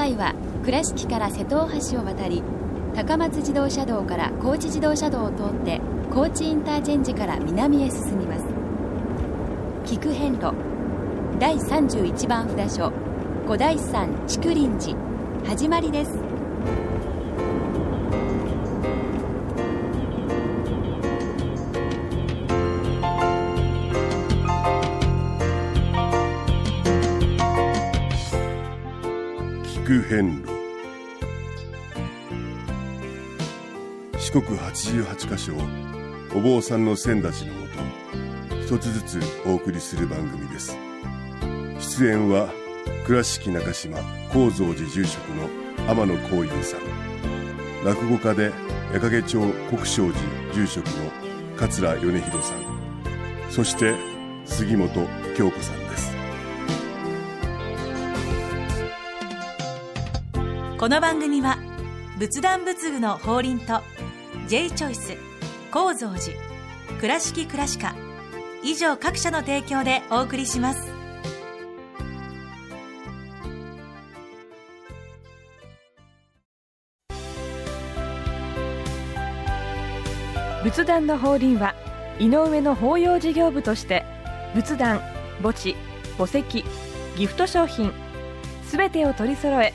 回は倉敷から瀬戸大橋を渡り高松自動車道から高知自動車道を通って高知インターチェンジから南へ進みます。菊遍路第31番札所五台山竹林寺始まりです。遍路。四国八十八箇所をお坊さんの先立ちのもと一つずつお送りする番組です。出演は倉敷中島・高蔵寺住職の天野幸雄さん。落語家で矢掛町国正寺住職の桂米広さん。そして杉本京子さん。この番組は仏壇仏具の法輪と J チョイス構造寺倉敷倉歯科以上各社の提供でお送りします。仏壇の法輪は井上の法要事業部として仏壇墓地墓石ギフト商品すべてを取り揃え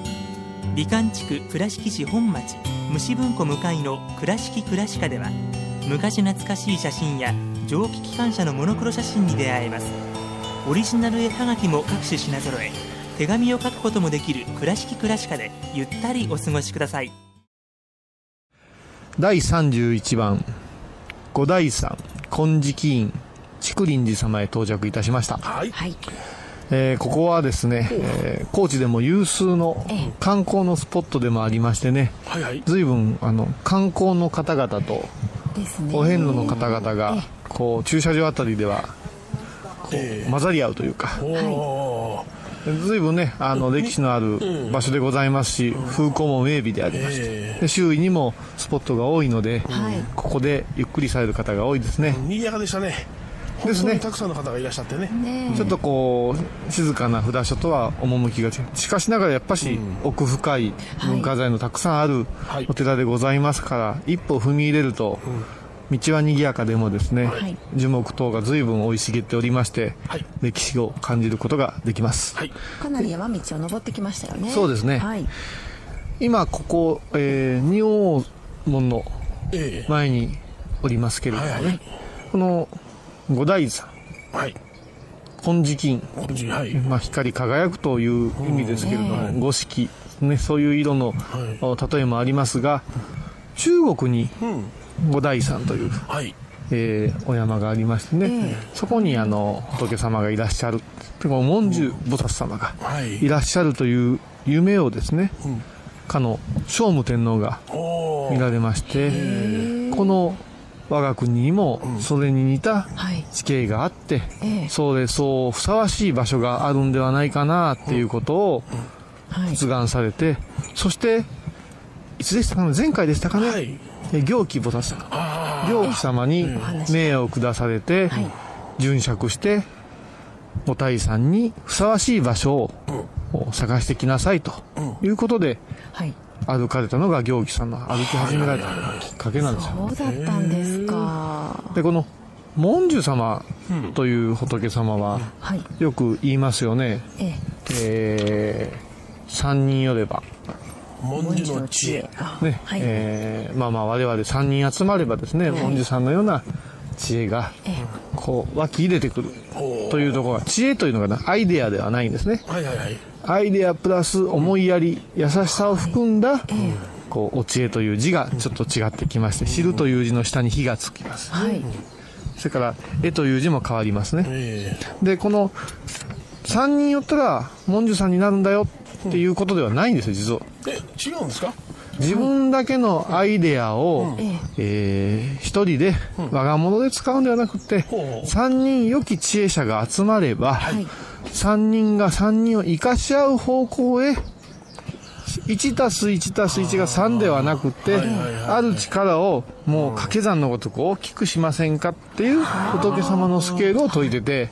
美観地区倉敷市本町虫文庫向かいの「倉敷倉歯科」では昔懐かしい写真や蒸気機関車のモノクロ写真に出会えます。オリジナル絵はがきも各種品揃え手紙を書くこともできる「倉敷倉歯科」でゆったりお過ごしください。第31番五代山金色院竹林寺様へ到着いたしました、はい。えーここはですね、えー高知でも有数の観光のスポットでもありましてねはいはい。随分あの観光の方々とお遍路の方々がこう駐車場あたりではこえう混ざり合うというか随分ねあの歴史のある場所でございますし風光も明媚でありましてえで周囲にもスポットが多いのではいここでゆっくりされる方が多いですね。賑やかでしたね。ですね。本当にたくさんの方がいらっしゃってね。ねちょっとこう静かな札所とは趣が違う。しかしながらやっぱし奥深い文化財のたくさんあるはい。お寺でございますから一歩踏み入れると道は賑やかでもですねはい。樹木等が随分生い茂っておりましてはい。歴史を感じることができます。はい。かなり山道を登ってきましたよね。そうですね。はい。今ここ、えー仁王門のえ。前におりますけれどもね、はいはい。この五大山。えはい。金色。院こんにちははい。まあ、光り輝くという意味ですけれども、五色、ね、そういう色の、例えもありますが中国にうん。五大山という、はい。えーお山がありましてね、そこにあの仏様がいらっしゃる。てか文殊菩薩様がはい。いらっしゃるという夢をですね、ん。かの聖武天皇が見られましてこの我が国にもそれに似たはい。地形があって、ええ。それそうふさわしい場所があるんではないかなっていうことをはい。出願されて、そしていつでしたかね前回でしたかね、はい。え行基菩薩様。あ行基様に話命を下されて、はい。殉職してお大さんにふさわしい場所を探してきなさいということではい歩かれたのが行基さんの歩き始められたきっかけなんですよ。そうだったんですか。でこの文殊様という仏様ははい。よく言いますよね、ええ。ー、三人よれば。あ。文字の知恵。ね、はい。えーまあまあ我々3人集まればですね、文殊さんのような知恵がこう湧き入れてくるというところが知恵というのがなアイデアではないんですね。はいはいはい。アイデアプラス思いやり優しさを含んだ、こうお知恵という字がちょっと違ってきまして知るという字の下に火がつきます。はい。それから絵という字も変わりますね。えでこの3人寄ったら文殊さんになるんだよっていうことではないんですよ実は。え違うんですか？自分だけのアイデアを、えー一人で我が物で使うんではなくて、ほう。三人良き知恵者が集まれば、三人が三人を生かし合う方向へ1たす1たす1が3ではなくて、ある力をもう掛け算のごとく大きくしませんかっていう仏様のスケールを解いてて、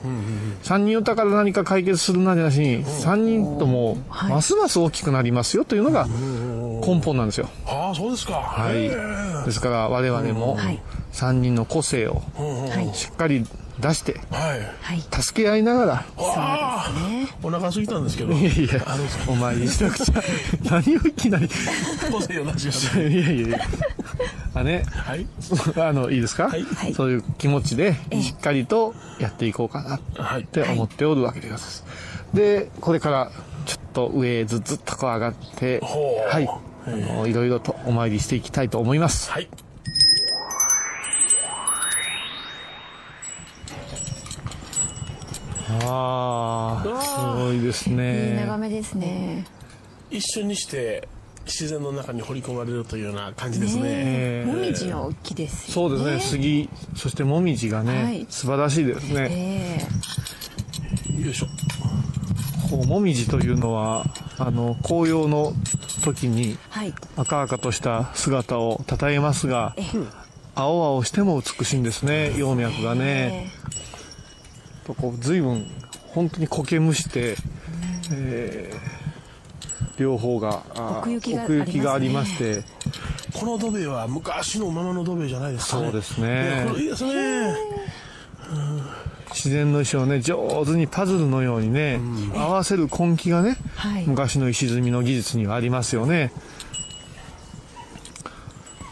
3人おったから何か解決するなんじゃなしに、3人ともますます大きくなりますよというのが根本なんですよ。ああそうですか。はい。ですから我々も3人の個性をしっかり出してはい。助け合いながら、ああ。お腹空いたんですけど。いやいや、お参りしなくちゃ、何をいきなり、個性を出しいやいやいや、あね、はい。あの、いいですか、はい。そういう気持ちで、しっかりとやっていこうかなはい。って思っておるわけでございます。で、これから、ちょっと上へずずっとこう上がって、はい、あの、いろいろとお参りしていきたいと思います。はいああ、すごいですね。いい眺めですね。一瞬にして自然の中に掘り込まれるというような感じですね。え。ーもみじは大きいですよそうですね、杉、そしてもみじがね、はい。素晴らしいですね。え。よいしょ。こうもみじというのは、あの、紅葉の時にはい。赤々とした姿を称えますが、青々しても美しいんですね、葉脈がね。とこう随分、本当に苔むして、えー両方が、あ奥行きが奥行きがありまして、この土塀は昔のままの土塀じゃないですかね。そうですね。いいいですね。自然の石をね、上手にパズルのようにね、合わせる根気がね、はい。昔の石積みの技術にはありますよね。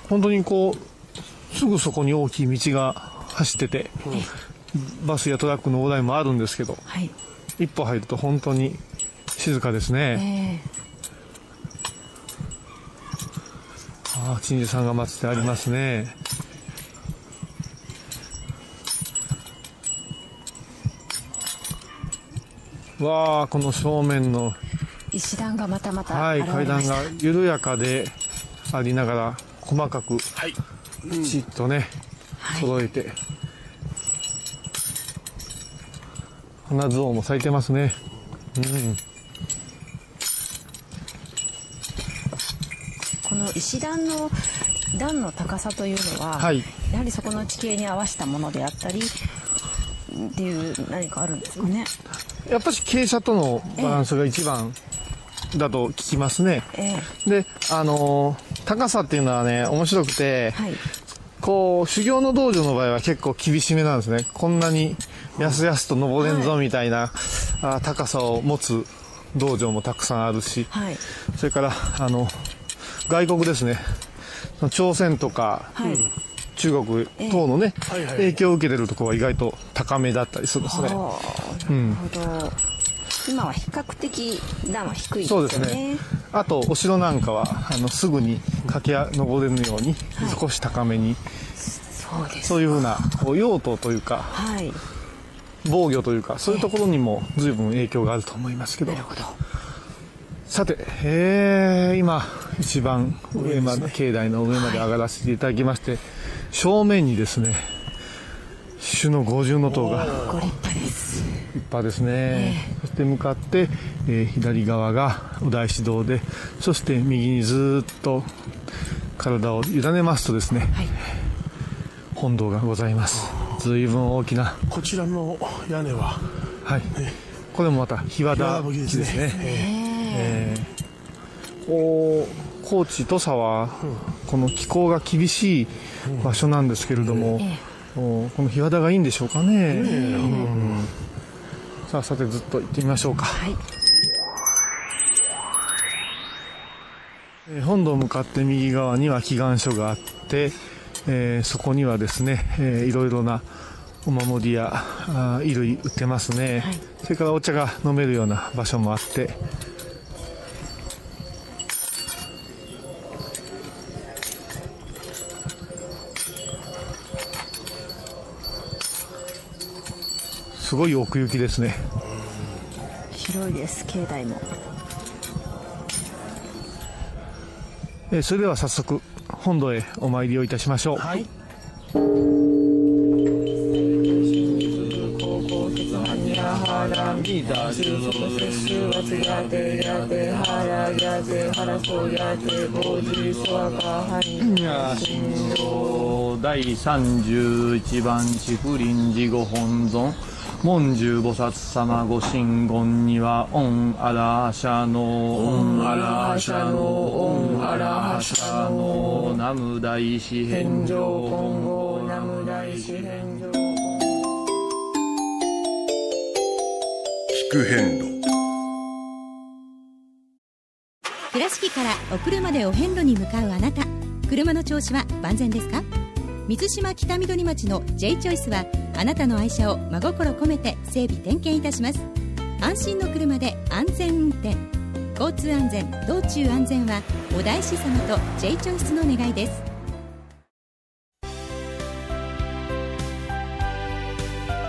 本当にこう、すぐそこに大きい道が走ってて、バスやトラックの往来もあるんですけど、はい。一歩入ると本当に静かですね。えああ、鎮守さんが祀ってありますね。わあ、この正面の、え石段がまたまたはい、現れました。階段が緩やかでありながら、細かく、はいきちっとね、揃えて。花像も咲いてますね。うん。この石段の段の高さというのは、はいやはりそこの地形に合わせたものであったりっていう何かあるんですかね。やっぱし傾斜とのバランスが一番だと聞きますね。ええで、あのー高さっていうのはね、面白くて、はい。こう、修行の道場の場合は結構厳しめなんですね。こんなにやすやすと登れんぞみたいな、あ高さを持つ道場もたくさんあるし、はい。それから、あの、外国ですね。朝鮮とか、はい。中国等のね、はいはい影響を受けてるところは意外と高めだったりするんですね。ああ、なるほど。今は比較的段は低いですよね。そうですね。あと、お城なんかは、あの、すぐに駆け上れるように、少し高めに、そうです。そういうふうな、用途というか、はい。防御というか、そういうところにも随分影響があると思いますけど。なるほど。さて、えー、今、一番上まで、境内の上まで上がらせていただきまして、正面にですね、種の五重の塔がご立派です。立派ですね。そして向かって、えー左側がお大師堂で、そして右にずーっと体を委ねますとですね、はい。本堂がございます。随分大きな、こちらの屋根ははい。これもまた、日和田木木ですね。ですね。えーこう高知土佐はこの気候が厳しい場所なんですけれども、おこの日和田がいいんでしょうかね、うん。さあさてずっと行ってみましょうか、はい。えー本堂向かって右側には祈願所があって、えーそこにはですね、えーいろいろなお守りやあー衣類売ってますね、はい。それからお茶が飲めるような場所もあって。すごい奥行きですね。広いです、境内も。えーそれでは早速本堂へお参りをいたしましょう。はい。神道第31番竹林寺ご本尊文殊菩薩様ご真言にはオンアラーシャノオンアラーシャノオンアラーシャノ南無大師遍照金剛南無大師遍照きくへんろ倉敷からお車でお遍路に向かうあなた。車の調子は万全ですか？水島北緑町の J チョイスはあなたの愛車を真心込めて整備点検いたします。安心の車で安全運転。交通安全道中安全はお大師様と J チョイスの願いです。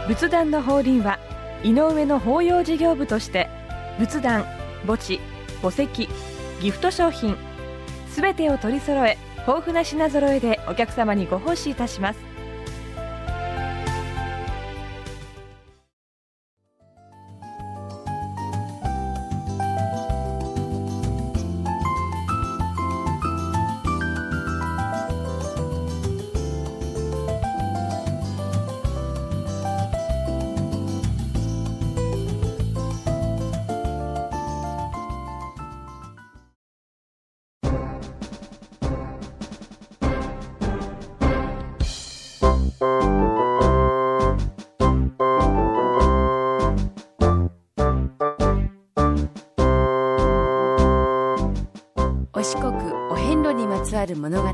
仏壇の法輪は井上の法要事業部として仏壇墓地墓石ギフト商品すべてを取り揃え豊富な品揃えでお客様にご奉仕いたします。る物語。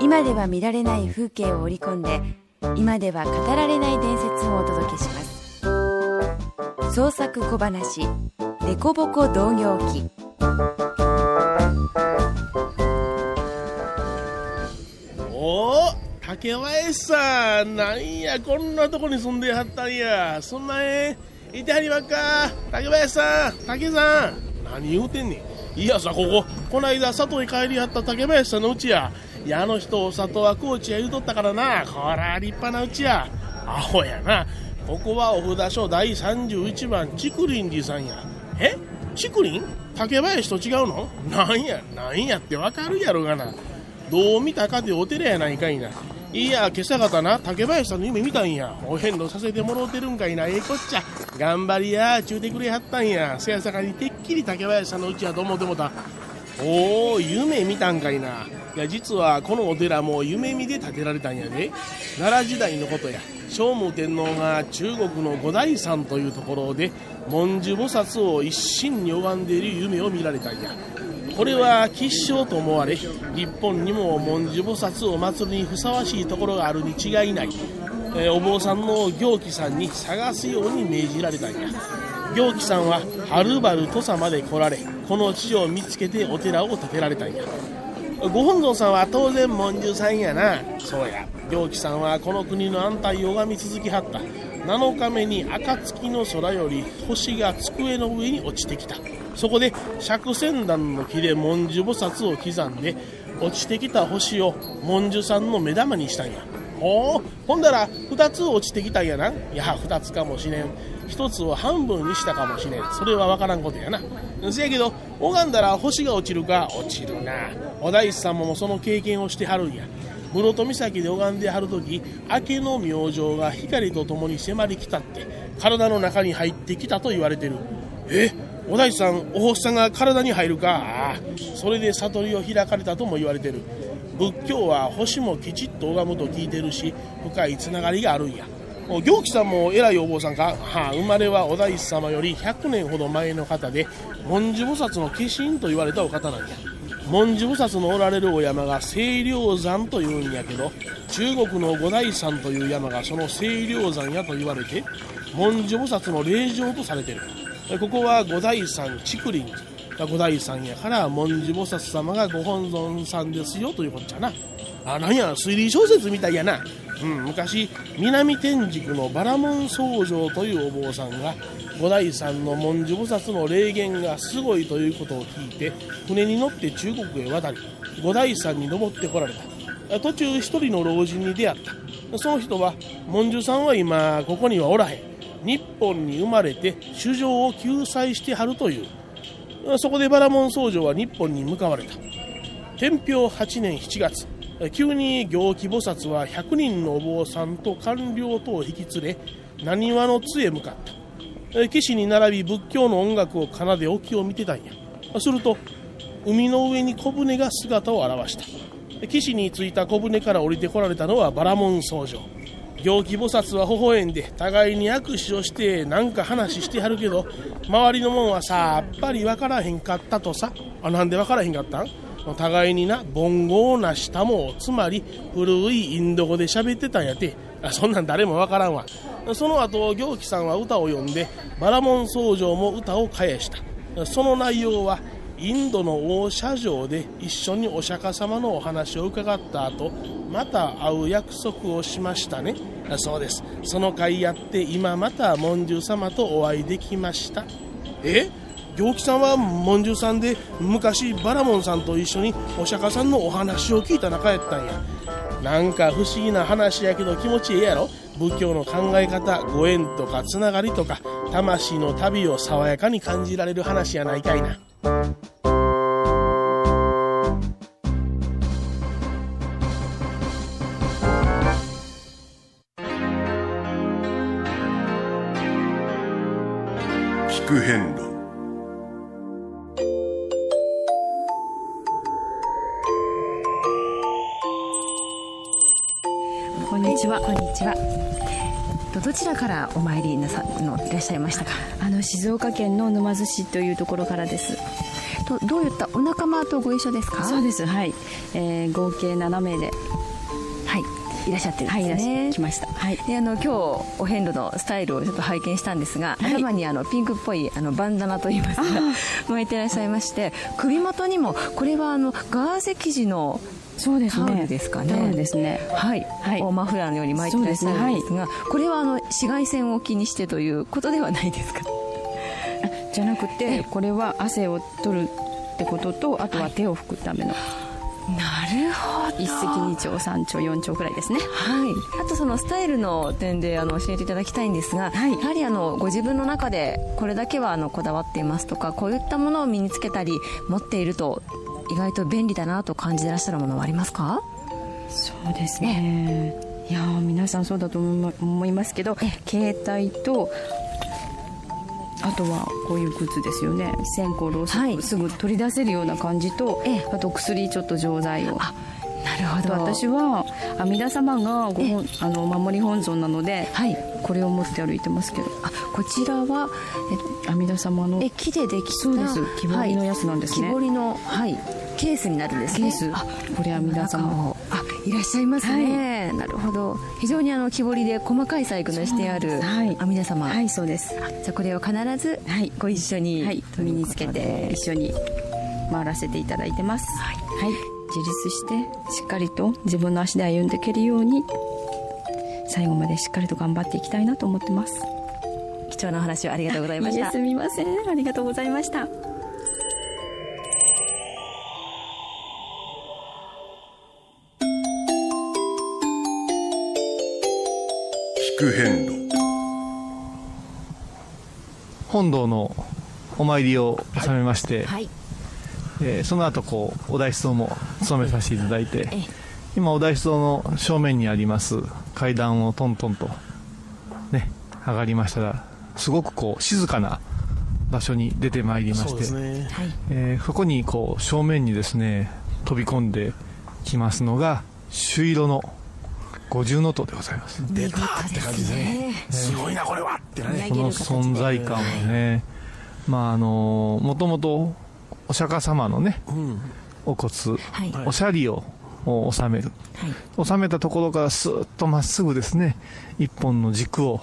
今では見られない風景を織り込んで今では語られない伝説をお届けします。創作小話「デコボコ同業記」おお竹林さん。なんやこんなとこに住んではったんや。そんなえいてはりまっか。竹林さん竹さん。何言うてんねん。いやさここ。こないだ里へ帰りはった竹林さんのうちやいやあの人里は高知や言うとったからなこら立派なうちやアホやなここはお札所第31番竹林寺さんやえ？竹林？竹林と違うの？なんやなんやってわかるやろがなどう見たかてお寺やないかいな。いや、今朝方な、竹林さんの夢見たんや。お遍路させてもろうてるんかいな、ええこっちゃ。頑張りや、ちゅうてくれはったんや。せやさかにてっきり竹林さんのうちやと思ってもた。おお、夢見たんかいな。いや、実はこのお寺も夢見で建てられたんやで。奈良時代のことや。聖武天皇が中国の五台山というところで、文殊菩薩を一心に拝んでいる夢を見られたんや。これは吉祥と思われ日本にも文殊菩薩を祭るにふさわしいところがあるに違いない、えーお坊さんの行基さんに探すように命じられたんや行基さんははるばる土佐まで来られこの地を見つけてお寺を建てられたんや。ご本尊さんは当然文殊さんやな。そうや。行基さんはこの国の安泰を拝み続きはった。7日目に暁の空より星が机の上に落ちてきた。そこで釈仙団の木で文殊菩薩を刻んで落ちてきた星を文殊さんの目玉にしたんや。ほうほんだら2つ落ちてきたんやな。いや2つかもしれん1つを半分にしたかもしれん。それは分からんことやな。せやけど拝んだら星が落ちるか落ちるな。お大師様もその経験をしてはるんや。室戸岬で拝んではる時明けの明星が光とともに迫り来たって体の中に入ってきたと言われてる。え？お大師さんお星さんが体に入るか？それで悟りを開かれたとも言われてる。仏教は星もきちっと拝むと聞いてるし深いつながりがあるんや。行基さんも偉いお坊さんか、はあ、生まれはお大師様より100年ほど前の方で文殊菩薩の化身と言われたお方なんや。文殊菩薩のおられるお山が清涼山というんやけど中国の五大山という山がその清涼山やと言われて文殊菩薩の霊場とされてる。ここは五大山竹林。五代さんやから文殊菩薩様がご本尊さんですよということじゃな。あなんや推理小説みたいやな、うん、昔南天竺のバラモン僧正というお坊さんが五代さんの文殊菩薩の霊言がすごいということを聞いて船に乗って中国へ渡り五代さんに登ってこられた。途中一人の老人に出会った。その人は文殊さんは今ここにはおらへん。日本に生まれて主情を救済してはるという。そこでバラモン僧正は日本に向かわれた。天平8年7月急に行基菩薩は100人のお坊さんと官僚とを引き連れ浪速の津へ向かった。岸に並び仏教の音楽を奏で沖を見てたんや。すると海の上に小舟が姿を現した。岸に着いた小舟から降りてこられたのはバラモン僧正行基菩薩は微笑んで互いに握手をしてなんか話してはるけど周りのもんはさっぱり分からへんかったとさ。あなんで分からへんかったん？互いにな凡豪なしたもつまり古いインド語で喋ってたんやて。そんなん誰も分からんわ。その後行基さんは歌を詠んでバラモン僧正も歌を返した。その内容はインドの大社城で一緒にお釈迦様のお話を伺った後また会う約束をしましたね。そうです。その会やって今また文殊様とお会いできました。え？行基さんは文殊さんで昔バラモンさんと一緒にお釈迦さんのお話を聞いた仲やったんや。なんか不思議な話やけど気持ちええやろ？仏教の考え方ご縁とかつながりとか魂の旅を爽やかに感じられる話やないかいな聞く変路こんにちは。こんにちは。どちらからお参りなさのいらっしゃいましたか？あの静岡県の沼津市というところからです。とどういったお仲間とご一緒ですか？そうです。はい。えー、合計7名で。はい。いらっしゃってるんですね。はい、いらっしゃ来ました。はい。で、あの今日お遍路のスタイルをちょっと拝見したんですが、はい、頭にあのピンクっぽいあのバンダナといいますか巻いていらっしゃいまして、首元にもこれはあのガーゼ生地のそうですね。タオルですかね。タオルですね。はい。はい。マフラーのように巻いていらっしゃるんですが、ねこれはあの紫外線を気にしてということではないですか？じゃなくて、これは汗を取るってことと、あとは手を拭くための。なるほど一石二鳥三鳥四鳥くらいですねはいあとそのスタイルの点であの教えていただきたいんですが、はい、やはりあのご自分の中でこれだけはあのこだわっていますとかこういったものを身につけたり持っていると意外と便利だなと感じてらっしゃるものはありますか？そうですね。いや皆さんそうだと思いますけど携帯とあとはこういうグッズですよね。線香ろうそくすぐ取り出せるような感じと、あと薬ちょっと錠剤をなるほど。私は阿弥陀様がご本あのお守り本尊なので、はい、これを持って歩いてますけど。あこちらは阿弥陀様のえ木でできたそうです。木彫りのやつなんですね、木彫りのはい。ケースになるんですね。ケース。あこれは皆様。あいらっしゃいますね、はい、なるほど。非常にあの木彫りで細かい細工のしてある阿弥陀様。はいそうです。じゃあこれを必ずご一緒に、はい、身につけて一緒に回らせていただいてます。はい、はい、自立してしっかりと自分の足で歩んでいけるように最後までしっかりと頑張っていきたいなと思ってます。貴重なお話をありがとうございました。すみません。ありがとうございました。聞く変路本堂のお参りを収めまして、はい、えー、その後こうお大師堂も務めさせていただいて、今お大師堂の正面にあります階段をトントンとね上がりましたらすごくこう静かな場所に出てまいりましてそ,、ね。えー、そこにこう正面にですね飛び込んできますのが朱色の五重塔でございます。出たって感じですね、すごいなこれは。ってね。この存在感をね、まああのもともとお釈迦様のね、うん、お骨、はい、おしゃりを収める、はい、収めたところからスーッとまっすぐですね一本の軸を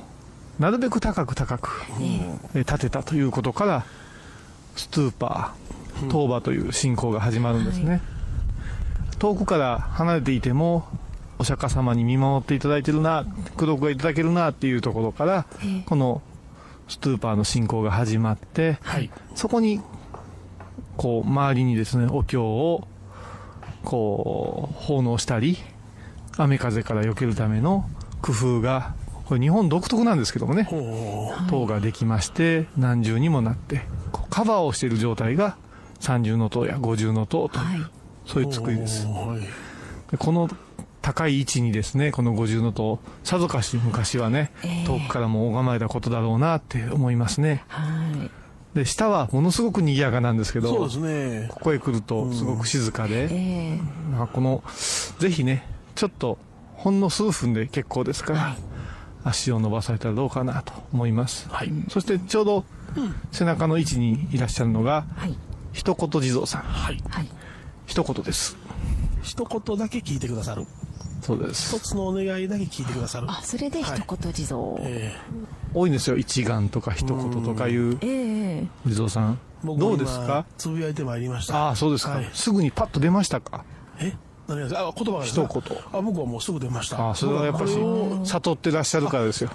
なるべく高く高く、ね、立てたということからストゥーパー当場という信仰が始まるんですね、遠くから離れていてもお釈迦様に見守っていただいてるな功徳がいただけるなっていうところから、このストゥーパーの信仰が始まって、そこにこう周りにですねお経をこう奉納したり雨風から避けるための工夫がこれ日本独特なんですけどもね塔ができまして何重にもなってこうカバーをしている状態が三重の塔や五重の塔という、そういう作りです。でこの高い位置にですねこの五重の塔さぞかし昔はね、遠くからも拝まれたことだろうなって思いますね、で下はものすごく賑やかなんですけどそうですね。ここへ来るとすごく静かで、えまあこのぜひねちょっとほんの数分で結構ですから、足を伸ばされたらどうかなと思います、そしてちょうど背中の位置にいらっしゃるのが、一言地蔵さん、一言です。一言だけ聞いてくださるそうです。一つのお願いだけ聞いてくださる。あそれで一言地蔵、え多いんですよ。一眼とか一言とかいう。ええ。地蔵さん。どうですか？今つぶやいてまいりました。ああそうですか、はい。すぐにパッと出ましたか？え？何がですか？あ言葉が一言。あ僕はもうすぐ出ました。ああそれはやっぱし僕はこれを悟ってらっしゃるからですよ。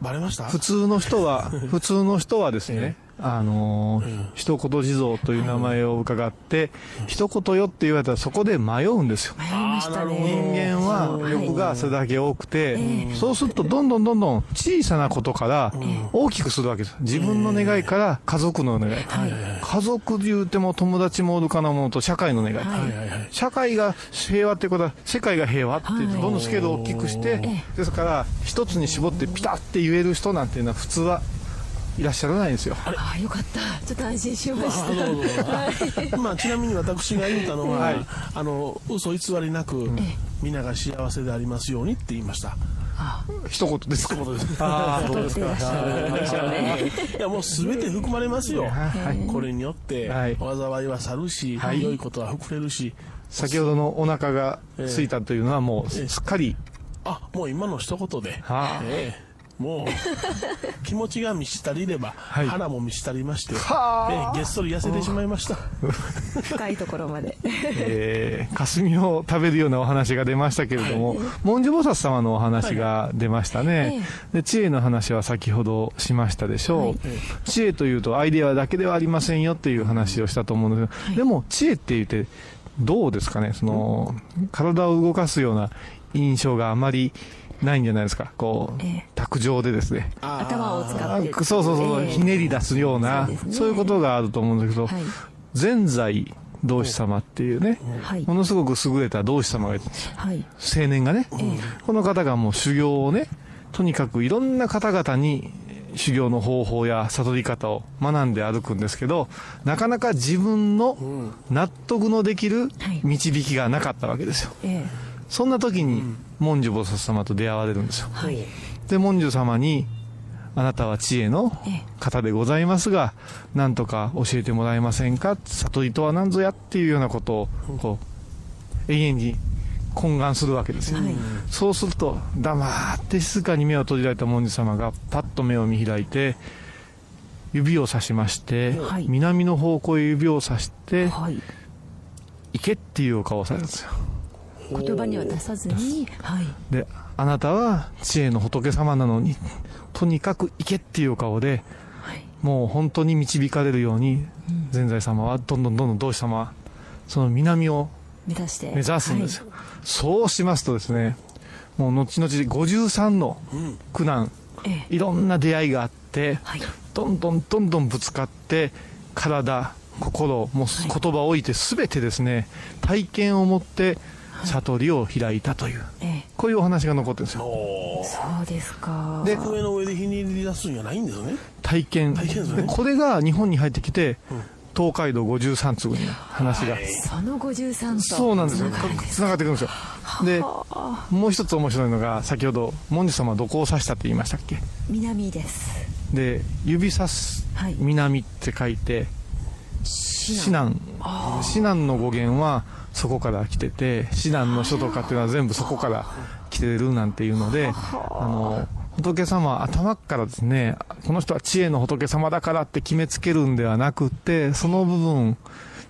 バレました？普通の人は 普通の人はですね、あのー一言地蔵という名前を伺って、一言よって言われたらそこで迷うんですよ。迷いましたね。人間は欲がそれだけ多くて、そうするとどんどんどんどん小さなことから大きくするわけです。自分の願いから家族の願い。家族で言うても友達もおるかなものと社会の願い。社会が平和ってことは世界が平和って言ってどんどんスケールを大きくして、ですから一つに絞ってピタッて言える人なんていうのは普通はいらっしゃらないんですよ。あよかった。ちょっと安心しましあどうぞどうぞ。たまあ、ちなみに私が言ったのは、はい。あの嘘偽りなく、皆が幸せでありますようにって言いました。一言ですか？一言です。ああ、そうですか。いやもうすべて含まれますよ、はい。これによって、はい。災いは去るし、はい。良いことは膨れるし、先ほどのお腹が空いたというのはもうすっかり、あもう今の一言で、はあ。ええもう気持ちが満ち足りれば、い。腹も満ち足りまして、はあ。ええげっそり痩せてしまいました。深いところまで。えー、霞を食べるようなお話が出ましたけれども、文殊菩薩様のお話が出ましたね、で知恵の話は先ほどしましたでしょう、知恵というとアイデアだけではありませんよっていう話をしたと思うんですけど、でも知恵って言ってどうですかね？その体を動かすような印象があまりないんじゃないですか。こう、卓上でですね。頭を使ってあそうそうそう、ええ。ひねり出すようなそうね。いうことがあると思うんだけど、はい。善財同志様っていうね、はい。ものすごく優れた同志様がいるはい。青年がね、この方がもう修行をねとにかくいろんな方々に修行の方法や悟り方を学んで歩くんですけどなかなか自分の納得のできる導きがなかったわけですよ、えそんな時に文殊菩薩様と出会われるんですよ、えはい。で文殊様にあなたは知恵の方でございますが何とか教えてもらえませんか？悟りとは何ぞや？っていうようなことをこう永遠に懇願するわけですよ、そうすると黙って静かに目を閉じられた文殊様がパッと目を見開いて指をさしまして、はい。南の方向へ指をさして、はい。行けっていうお顔をされるんですよ言葉には出さずにはい。であなたは知恵の仏様なのにとにかく行けっていう顔で、もう本当に導かれるように善財様はどんどんどんどん同志様はその南を目指して目指すんですよ、そうしますとですねもう後々53の苦難、えいろんな出会いがあって、どんどんどんどんぶつかって体心もう言葉を置いて全てですね体験を持って悟りを開いたという、え。こういうお話が残ってるん。ですよそうですか。で机の上でひねり出すんじゃないんですね。体験。体験ですね。でこれが日本に入ってきて、東海道53次に話が、その53と。そうなんですよ。つながってくるんですよ。でもう一つ面白いのが先ほど文殊様はどこを指したって言いましたっけ？南です。で指さすはい。南って書いて指南。指南の語源はそこから来てて指南の書とかっていうのは全部そこから来てるなんていうのであ。の仏様頭からですねこの人は知恵の仏様だからって決めつけるんではなくってその部分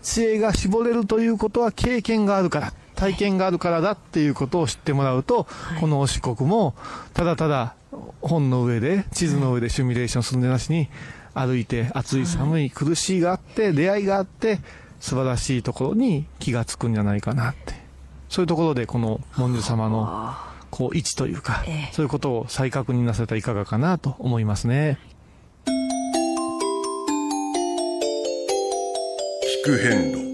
知恵が絞れるということは経験があるから体験があるからだっていうことを知ってもらうと、はい、このお四国もただただ本の上で地図の上でシミュレーションするんでなしに歩いて暑い寒い苦しいがあって出会いがあって素晴らしいところに気がつくんじゃないかなって。そういうところでこの文殊様のこう位置というか、ええ、そういうことを再確認なされたらいかがかなと思いますね。聞く変路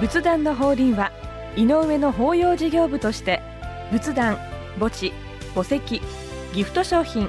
仏壇の法輪は井上の法要事業部として仏壇墓地墓石ギフト商品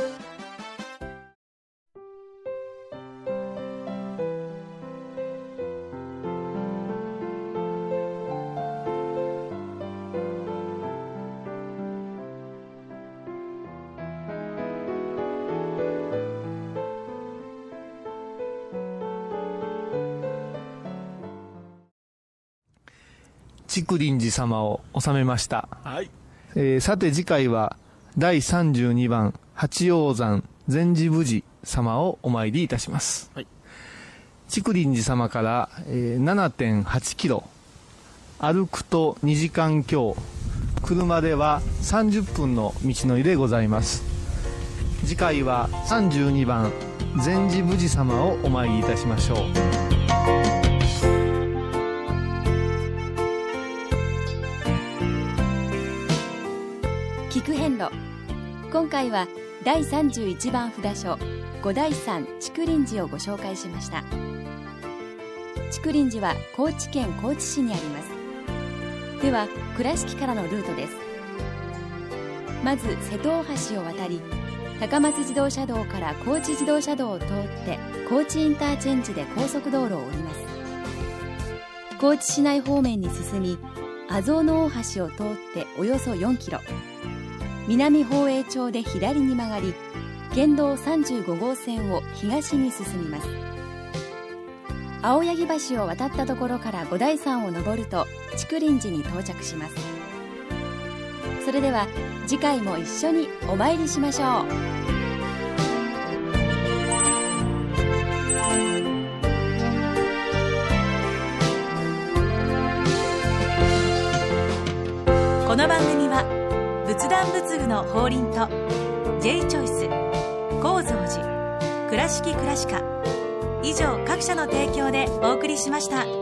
竹林寺様を収めました。はい。えー、さて次回は第32番八王山禅寺無寺様をお参りいたします。はい。竹林寺様から、えー、7.8キロ。歩くと2時間強。車では30分の道のりでございます。次回は32番禅寺無寺様をお参りいたしましょう。今回は第31番札所五代山竹林寺をご紹介しました。竹林寺は高知県高知市にあります。では倉敷からのルートです。まず瀬戸大橋を渡り高松自動車道から高知自動車道を通って高知インターチェンジで高速道路を降ります。高知市内方面に進み阿蔵の大橋を通っておよそ4キロ。南宝永町で左に曲がり県道35号線を東に進みます。青柳橋を渡ったところから五台山を登ると竹林寺に到着します。それでは次回も一緒にお参りしましょう。この番組仏壇仏具の法輪と J チョイス構造寺倉敷倉歯科以上各社の提供でお送りしました。